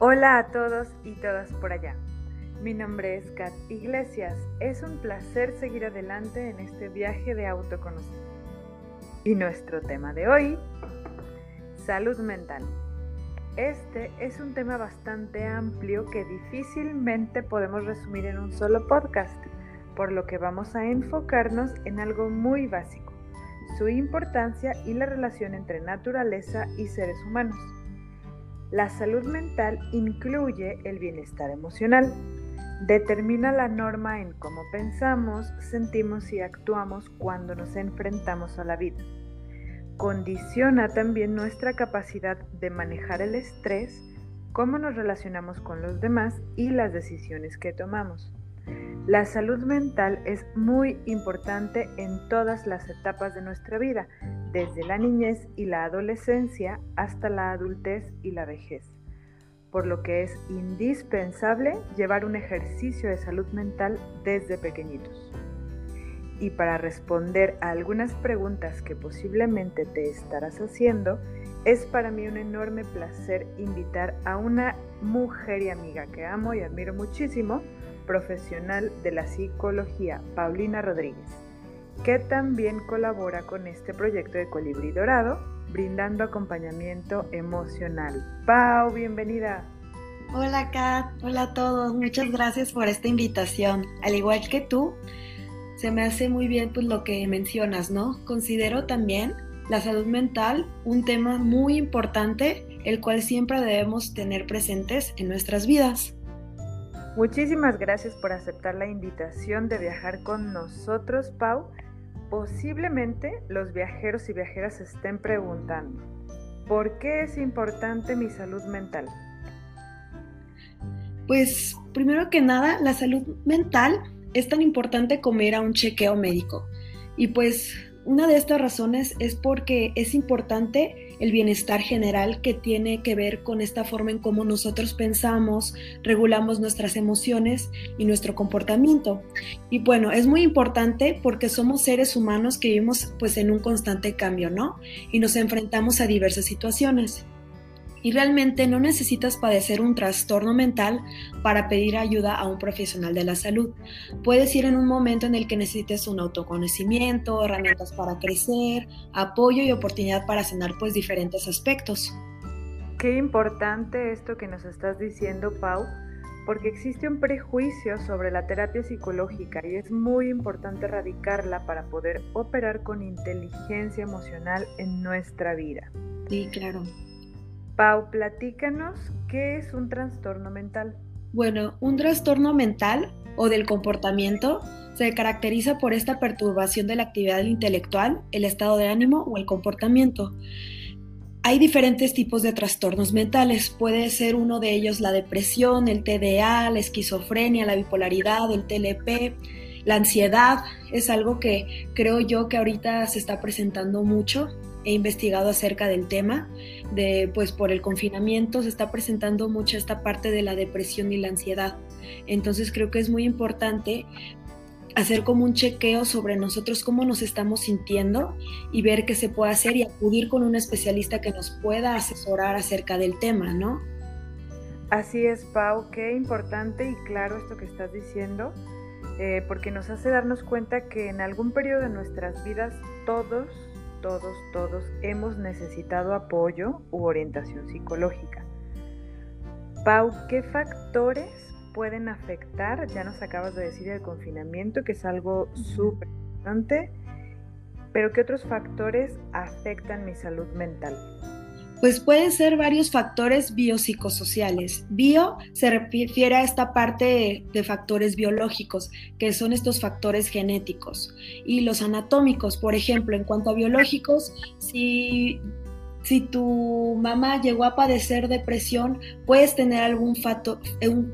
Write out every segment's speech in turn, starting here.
Hola a todos y todas por allá. Mi nombre es Kat Iglesias. Es un placer seguir adelante en este viaje de autoconocimiento. Y nuestro tema de hoy, salud mental. Este es un tema bastante amplio que difícilmente podemos resumir en un solo podcast, por lo que vamos a enfocarnos en algo muy básico, su importancia y la relación entre naturaleza y seres humanos. La salud mental incluye el bienestar emocional, determina la norma en cómo pensamos, sentimos y actuamos cuando nos enfrentamos a la vida condiciona también nuestra capacidad de manejar el estrés, cómo nos relacionamos con los demás y las decisiones que tomamos. La salud mental es muy importante en todas las etapas de nuestra vida, desde la niñez y la adolescencia hasta la adultez y la vejez, por lo que es indispensable llevar un ejercicio de salud mental desde pequeñitos. Y para responder a algunas preguntas que posiblemente te estarás haciendo, es para mí un enorme placer invitar a una mujer y amiga que amo y admiro muchísimo, profesional de la psicología, Paulina Rodríguez, que también colabora con este proyecto de Colibrí Dorado, brindando acompañamiento emocional. Pau, bienvenida. Hola Kat, hola a todos, muchas gracias por esta invitación. Al igual que tú, se me hace muy bien pues lo que mencionas, ¿no? Considero también la salud mental un tema muy importante, el cual siempre debemos tener presentes en nuestras vidas. Muchísimas gracias por aceptar la invitación de viajar con nosotros, Pau. Posiblemente los viajeros y viajeras estén preguntando, ¿por qué es importante mi salud mental? Pues primero que nada, la salud mental es tan importante comer a un chequeo médico? Y pues una de estas razones es porque es importante el bienestar general que tiene que ver con esta forma en cómo nosotros pensamos, regulamos nuestras emociones y nuestro comportamiento. Y bueno, es muy importante porque somos seres humanos que vivimos pues en un constante cambio, ¿no? Y nos enfrentamos a diversas situaciones y realmente no necesitas padecer un trastorno mental para pedir ayuda a un profesional de la salud. Puedes ir en un momento en el que necesites un autoconocimiento, herramientas para crecer, apoyo y oportunidad para sanar pues diferentes aspectos. Qué importante esto que nos estás diciendo, Pau, porque existe un prejuicio sobre la terapia psicológica y es muy importante erradicarla para poder operar con inteligencia emocional en nuestra vida. Sí, claro. Pau, platícanos qué es un trastorno mental. Bueno, un trastorno mental o del comportamiento se caracteriza por esta perturbación de la actividad intelectual, el estado de ánimo o el comportamiento. Hay diferentes tipos de trastornos mentales. Puede ser uno de ellos la depresión, el TDA, la esquizofrenia, la bipolaridad, el TLP, la ansiedad. Es algo que creo yo que ahorita se está presentando mucho he investigado acerca del tema, de pues por el confinamiento se está presentando mucho esta parte de la depresión y la ansiedad. Entonces creo que es muy importante hacer como un chequeo sobre nosotros cómo nos estamos sintiendo y ver qué se puede hacer y acudir con un especialista que nos pueda asesorar acerca del tema, ¿no? Así es, Pau, qué importante y claro esto que estás diciendo, eh, porque nos hace darnos cuenta que en algún periodo de nuestras vidas todos todos, todos hemos necesitado apoyo u orientación psicológica. Pau, ¿qué factores pueden afectar? Ya nos acabas de decir el confinamiento, que es algo súper importante, pero ¿qué otros factores afectan mi salud mental? Pues pueden ser varios factores biopsicosociales. Bio se refiere a esta parte de, factores biológicos, que son estos factores genéticos. Y los anatómicos, por ejemplo, en cuanto a biológicos, si si tu mamá llegó a padecer depresión, puedes tener algún factor,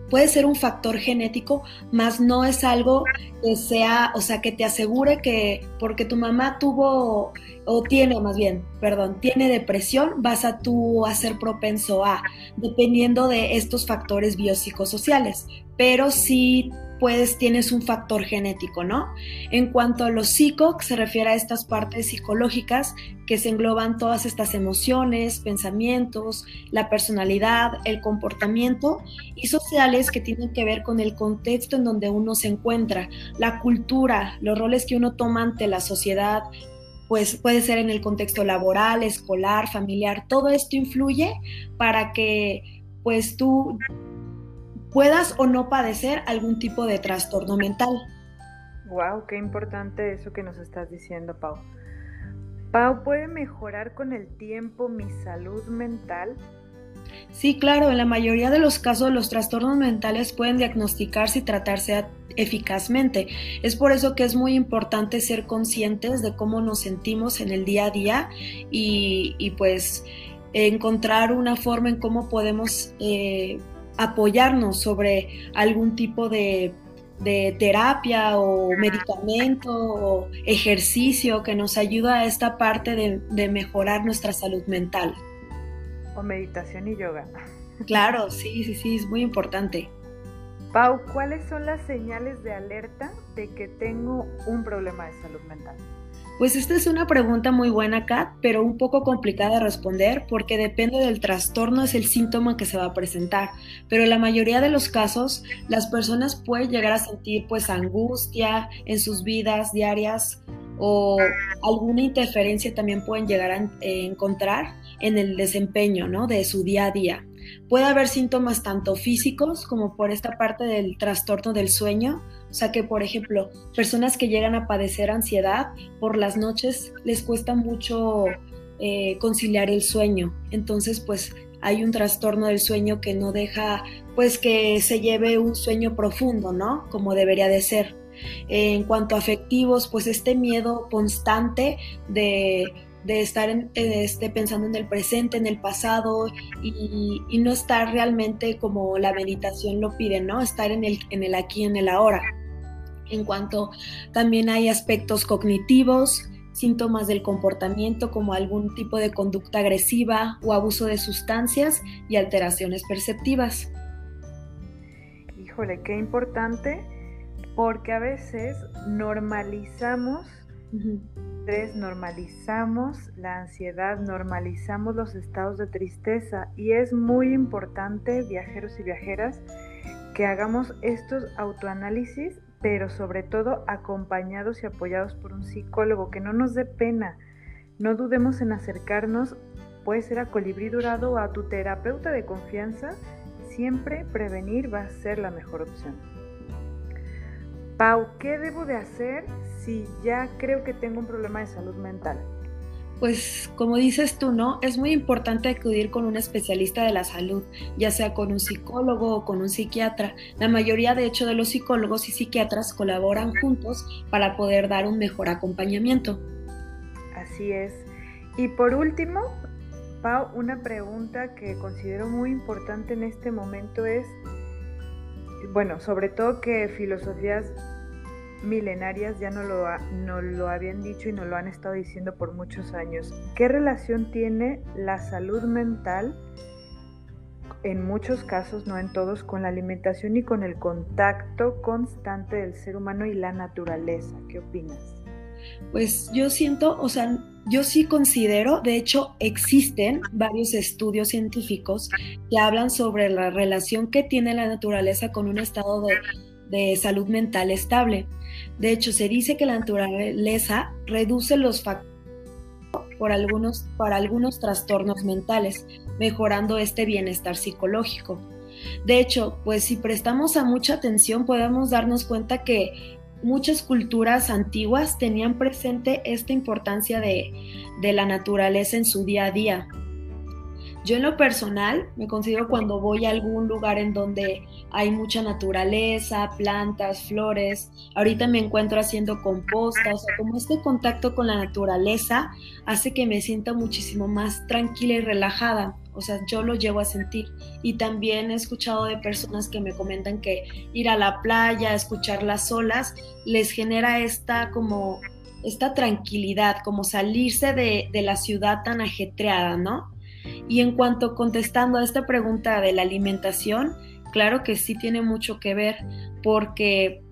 puede ser un factor genético, más no es algo que sea, o sea, que te asegure que porque tu mamá tuvo o tiene más bien, perdón, tiene depresión, vas a tú a ser propenso a, dependiendo de estos factores biopsicosociales. Pero sí pues tienes un factor genético, ¿no? En cuanto a los psico, se refiere a estas partes psicológicas que se engloban todas estas emociones, pensamientos, la personalidad, el comportamiento y sociales que tienen que ver con el contexto en donde uno se encuentra, la cultura, los roles que uno toma ante la sociedad, pues puede ser en el contexto laboral, escolar, familiar, todo esto influye para que pues tú puedas o no padecer algún tipo de trastorno mental. Wow, qué importante eso que nos estás diciendo, Pau. Pau, ¿puede mejorar con el tiempo mi salud mental? Sí, claro, en la mayoría de los casos los trastornos mentales pueden diagnosticarse y tratarse eficazmente. Es por eso que es muy importante ser conscientes de cómo nos sentimos en el día a día y, pues encontrar una forma en cómo podemos eh, apoyarnos sobre algún tipo de, terapia o medicamento o ejercicio que nos ayuda a esta parte de, mejorar nuestra salud mental. O meditación y yoga. Claro, sí, sí, sí, es muy importante. Pau, ¿cuáles son las señales de alerta de que tengo un problema de salud mental? Pues esta es una pregunta muy buena, Kat, pero un poco complicada de responder porque depende del trastorno, es el síntoma que se va a presentar. Pero en la mayoría de los casos, las personas pueden llegar a sentir pues angustia en sus vidas diarias o alguna interferencia también pueden llegar a encontrar en el desempeño ¿no? de su día a día. Puede haber síntomas tanto físicos como por esta parte del trastorno del sueño, o sea que, por ejemplo, personas que llegan a padecer ansiedad por las noches les cuesta mucho eh, conciliar el sueño. Entonces, pues hay un trastorno del sueño que no deja, pues que se lleve un sueño profundo, ¿no? Como debería de ser. En cuanto a afectivos, pues este miedo constante de de estar este, pensando en el presente, en el pasado y, no estar realmente como la meditación lo pide, ¿no? Estar en el, en el aquí, en el ahora. En cuanto también hay aspectos cognitivos, síntomas del comportamiento como algún tipo de conducta agresiva o abuso de sustancias y alteraciones perceptivas. Híjole, qué importante, porque a veces normalizamos normalizamos la ansiedad, normalizamos los estados de tristeza y es muy importante, viajeros y viajeras, que hagamos estos autoanálisis, pero sobre todo acompañados y apoyados por un psicólogo, que no nos dé pena. No dudemos en acercarnos, puede ser a Colibrí Dorado o a tu terapeuta de confianza, siempre prevenir va a ser la mejor opción. Pau, ¿qué debo de hacer si ya creo que tengo un problema de salud mental? Pues como dices tú, ¿no? Es muy importante acudir con un especialista de la salud, ya sea con un psicólogo o con un psiquiatra. La mayoría, de hecho, de los psicólogos y psiquiatras colaboran juntos para poder dar un mejor acompañamiento. Así es. Y por último, Pau, una pregunta que considero muy importante en este momento es, bueno, sobre todo que filosofías milenarias ya no lo, no lo habían dicho y no lo han estado diciendo por muchos años. ¿Qué relación tiene la salud mental, en muchos casos, no en todos, con la alimentación y con el contacto constante del ser humano y la naturaleza? ¿Qué opinas? Pues yo siento, o sea, yo sí considero, de hecho existen varios estudios científicos que hablan sobre la relación que tiene la naturaleza con un estado de, salud mental estable. De hecho, se dice que la naturaleza reduce los factores para algunos trastornos mentales, mejorando este bienestar psicológico. De hecho, pues si prestamos a mucha atención podemos darnos cuenta que muchas culturas antiguas tenían presente esta importancia de, la naturaleza en su día a día. Yo en lo personal me considero cuando voy a algún lugar en donde hay mucha naturaleza, plantas, flores. Ahorita me encuentro haciendo composta, o sea, como este contacto con la naturaleza hace que me sienta muchísimo más tranquila y relajada. O sea, yo lo llevo a sentir. Y también he escuchado de personas que me comentan que ir a la playa, escuchar las olas, les genera esta como esta tranquilidad, como salirse de, de la ciudad tan ajetreada, ¿no? Y en cuanto contestando a esta pregunta de la alimentación, claro que sí tiene mucho que ver, porque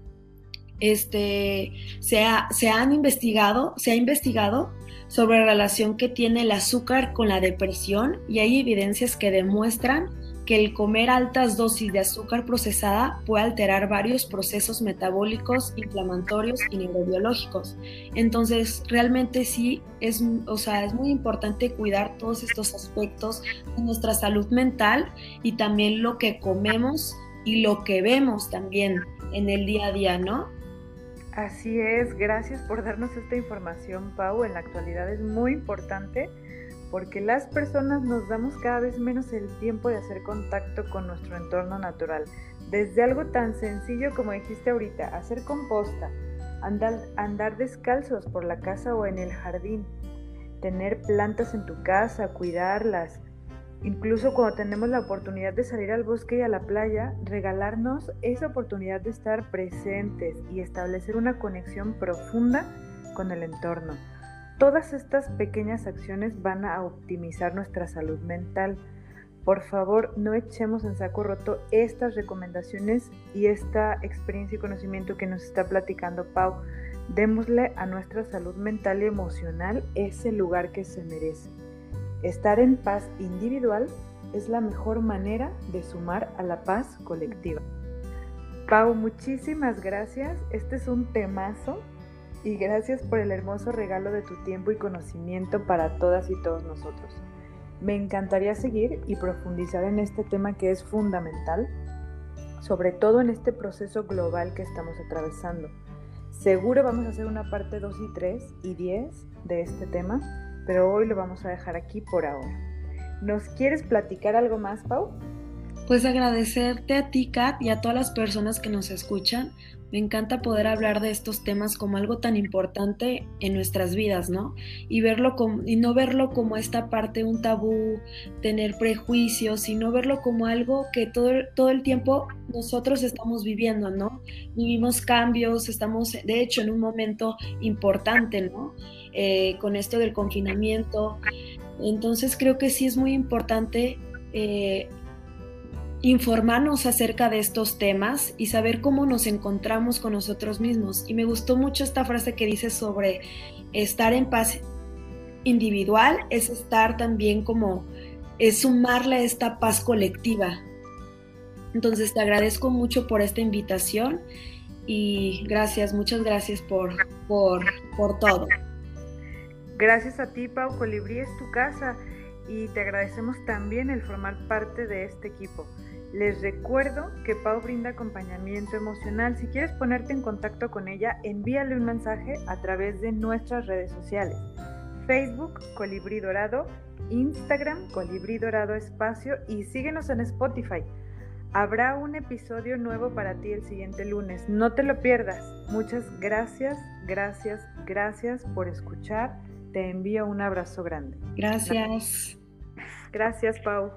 este, se, se han investigado, se ha investigado sobre la relación que tiene el azúcar con la depresión y hay evidencias que demuestran que el comer altas dosis de azúcar procesada puede alterar varios procesos metabólicos, inflamatorios y neurobiológicos. Entonces, realmente sí es, o sea, es muy importante cuidar todos estos aspectos de nuestra salud mental y también lo que comemos y lo que vemos también en el día a día, ¿no? Así es, gracias por darnos esta información, Pau. En la actualidad es muy importante porque las personas nos damos cada vez menos el tiempo de hacer contacto con nuestro entorno natural. Desde algo tan sencillo como dijiste ahorita, hacer composta, andar, andar descalzos por la casa o en el jardín, tener plantas en tu casa, cuidarlas, Incluso cuando tenemos la oportunidad de salir al bosque y a la playa, regalarnos esa oportunidad de estar presentes y establecer una conexión profunda con el entorno. Todas estas pequeñas acciones van a optimizar nuestra salud mental. Por favor, no echemos en saco roto estas recomendaciones y esta experiencia y conocimiento que nos está platicando Pau. Démosle a nuestra salud mental y emocional ese lugar que se merece. Estar en paz individual es la mejor manera de sumar a la paz colectiva. Pau, muchísimas gracias. Este es un temazo y gracias por el hermoso regalo de tu tiempo y conocimiento para todas y todos nosotros. Me encantaría seguir y profundizar en este tema que es fundamental, sobre todo en este proceso global que estamos atravesando. Seguro vamos a hacer una parte 2 y 3 y 10 de este tema pero hoy lo vamos a dejar aquí por ahora. ¿Nos quieres platicar algo más, Pau? Pues agradecerte a ti, Kat, y a todas las personas que nos escuchan. Me encanta poder hablar de estos temas como algo tan importante en nuestras vidas, ¿no? Y verlo como, y no verlo como esta parte un tabú, tener prejuicios, sino verlo como algo que todo, todo el tiempo nosotros estamos viviendo, ¿no? Vivimos cambios, estamos de hecho en un momento importante, ¿no? Eh, con esto del confinamiento. Entonces creo que sí es muy importante eh, informarnos acerca de estos temas y saber cómo nos encontramos con nosotros mismos. Y me gustó mucho esta frase que dice sobre estar en paz individual, es estar también como, es sumarle a esta paz colectiva. Entonces te agradezco mucho por esta invitación y gracias, muchas gracias por, por, por todo. Gracias a ti, Pau. Colibrí es tu casa y te agradecemos también el formar parte de este equipo. Les recuerdo que Pau brinda acompañamiento emocional. Si quieres ponerte en contacto con ella, envíale un mensaje a través de nuestras redes sociales. Facebook, Colibrí Dorado, Instagram, Colibrí Dorado Espacio y síguenos en Spotify. Habrá un episodio nuevo para ti el siguiente lunes. No te lo pierdas. Muchas gracias, gracias, gracias por escuchar te envío un abrazo grande. Gracias. Gracias, Pau.